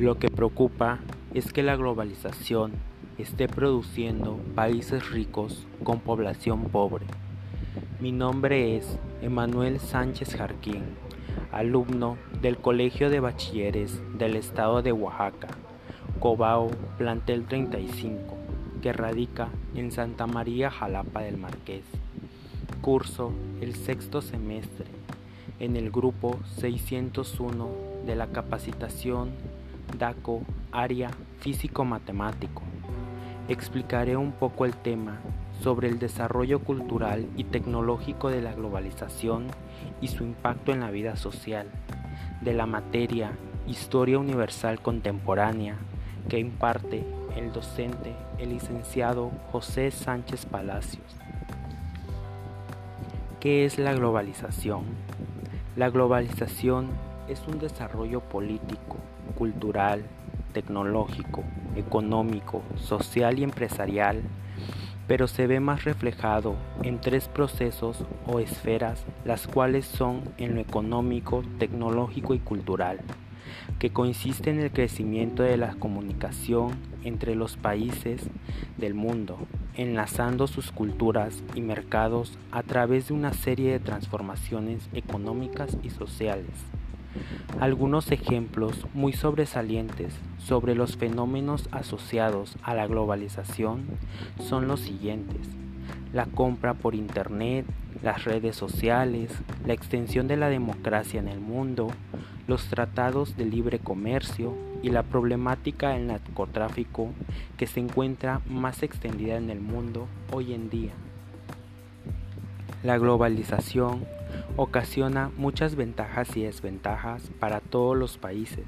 Lo que preocupa es que la globalización esté produciendo países ricos con población pobre. Mi nombre es Emanuel Sánchez Jarquín, alumno del Colegio de Bachilleres del Estado de Oaxaca, Cobao, plantel 35, que radica en Santa María Jalapa del Marqués. Curso el sexto semestre en el grupo 601 de la capacitación DACO Área Físico-Matemático. Explicaré un poco el tema sobre el desarrollo cultural y tecnológico de la globalización y su impacto en la vida social, de la materia Historia Universal Contemporánea que imparte el docente, el licenciado José Sánchez Palacios. ¿Qué es la globalización? La globalización es un desarrollo político, cultural, tecnológico, económico, social y empresarial, pero se ve más reflejado en tres procesos o esferas, las cuales son en lo económico, tecnológico y cultural, que consiste en el crecimiento de la comunicación entre los países del mundo, enlazando sus culturas y mercados a través de una serie de transformaciones económicas y sociales. Algunos ejemplos muy sobresalientes sobre los fenómenos asociados a la globalización son los siguientes. La compra por Internet, las redes sociales, la extensión de la democracia en el mundo, los tratados de libre comercio y la problemática del narcotráfico que se encuentra más extendida en el mundo hoy en día. La globalización ocasiona muchas ventajas y desventajas para todos los países.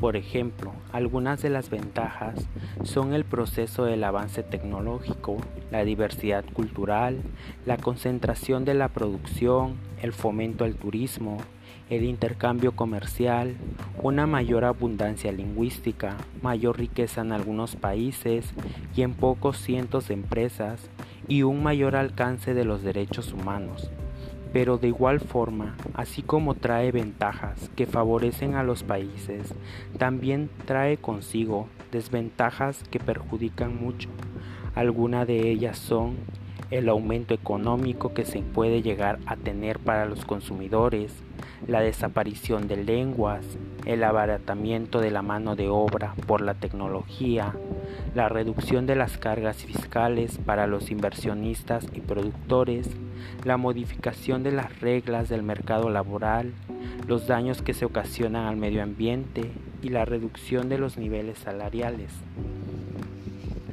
Por ejemplo, algunas de las ventajas son el proceso del avance tecnológico, la diversidad cultural, la concentración de la producción, el fomento al turismo, el intercambio comercial, una mayor abundancia lingüística, mayor riqueza en algunos países y en pocos cientos de empresas y un mayor alcance de los derechos humanos pero de igual forma, así como trae ventajas que favorecen a los países, también trae consigo desventajas que perjudican mucho. Algunas de ellas son el aumento económico que se puede llegar a tener para los consumidores, la desaparición de lenguas, el abaratamiento de la mano de obra por la tecnología, la reducción de las cargas fiscales para los inversionistas y productores, la modificación de las reglas del mercado laboral, los daños que se ocasionan al medio ambiente y la reducción de los niveles salariales.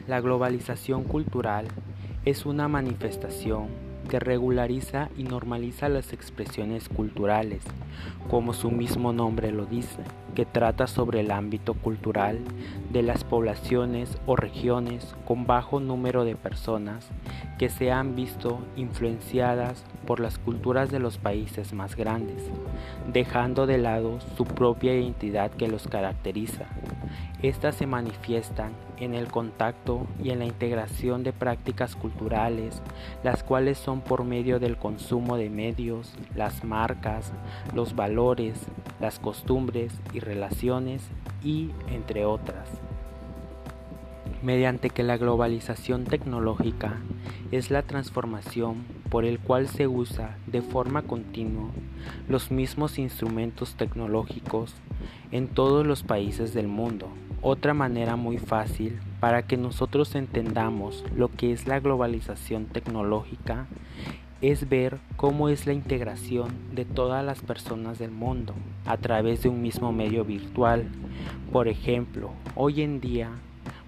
La globalización cultural es una manifestación que regulariza y normaliza las expresiones culturales, como su mismo nombre lo dice, que trata sobre el ámbito cultural de las poblaciones o regiones con bajo número de personas que se han visto influenciadas por las culturas de los países más grandes, dejando de lado su propia identidad que los caracteriza. Estas se manifiestan en el contacto y en la integración de prácticas culturales, las cuales son por medio del consumo de medios, las marcas, los valores, las costumbres y relaciones y entre otras. Mediante que la globalización tecnológica es la transformación por el cual se usa de forma continua los mismos instrumentos tecnológicos en todos los países del mundo. Otra manera muy fácil para que nosotros entendamos lo que es la globalización tecnológica es ver cómo es la integración de todas las personas del mundo a través de un mismo medio virtual. Por ejemplo, hoy en día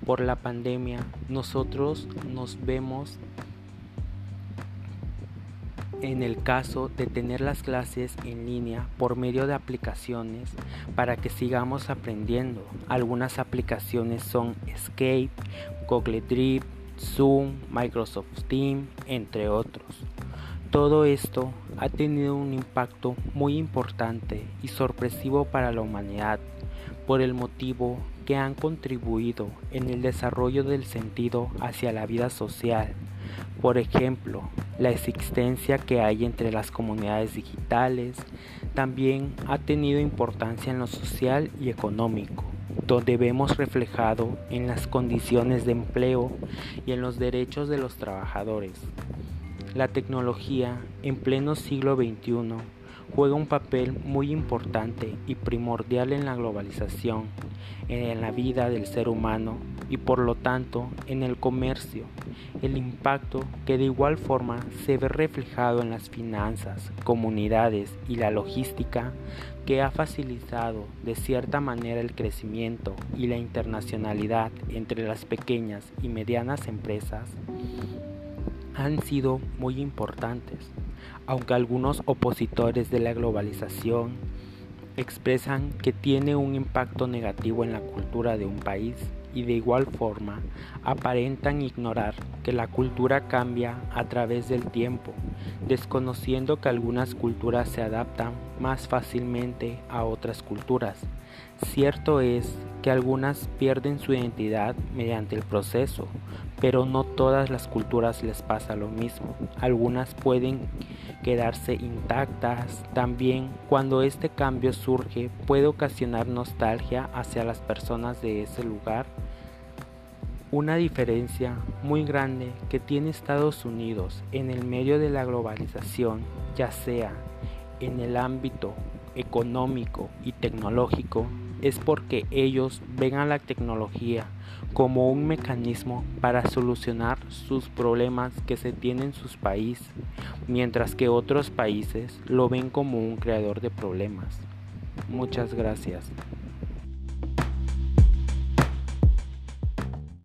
por la pandemia nosotros nos vemos en el caso de tener las clases en línea por medio de aplicaciones para que sigamos aprendiendo. Algunas aplicaciones son Escape, Google Drive, Zoom, Microsoft Team, entre otros. Todo esto ha tenido un impacto muy importante y sorpresivo para la humanidad por el motivo que han contribuido en el desarrollo del sentido hacia la vida social. Por ejemplo, la existencia que hay entre las comunidades digitales también ha tenido importancia en lo social y económico, donde vemos reflejado en las condiciones de empleo y en los derechos de los trabajadores. La tecnología en pleno siglo XXI juega un papel muy importante y primordial en la globalización, en la vida del ser humano y por lo tanto en el comercio, el impacto que de igual forma se ve reflejado en las finanzas, comunidades y la logística que ha facilitado de cierta manera el crecimiento y la internacionalidad entre las pequeñas y medianas empresas han sido muy importantes, aunque algunos opositores de la globalización expresan que tiene un impacto negativo en la cultura de un país y de igual forma aparentan ignorar que la cultura cambia a través del tiempo, desconociendo que algunas culturas se adaptan más fácilmente a otras culturas. Cierto es que algunas pierden su identidad mediante el proceso, pero no todas las culturas les pasa lo mismo. Algunas pueden quedarse intactas. También cuando este cambio surge puede ocasionar nostalgia hacia las personas de ese lugar. Una diferencia muy grande que tiene Estados Unidos en el medio de la globalización, ya sea en el ámbito económico y tecnológico, es porque ellos ven a la tecnología como un mecanismo para solucionar sus problemas que se tienen en sus países, mientras que otros países lo ven como un creador de problemas. Muchas gracias.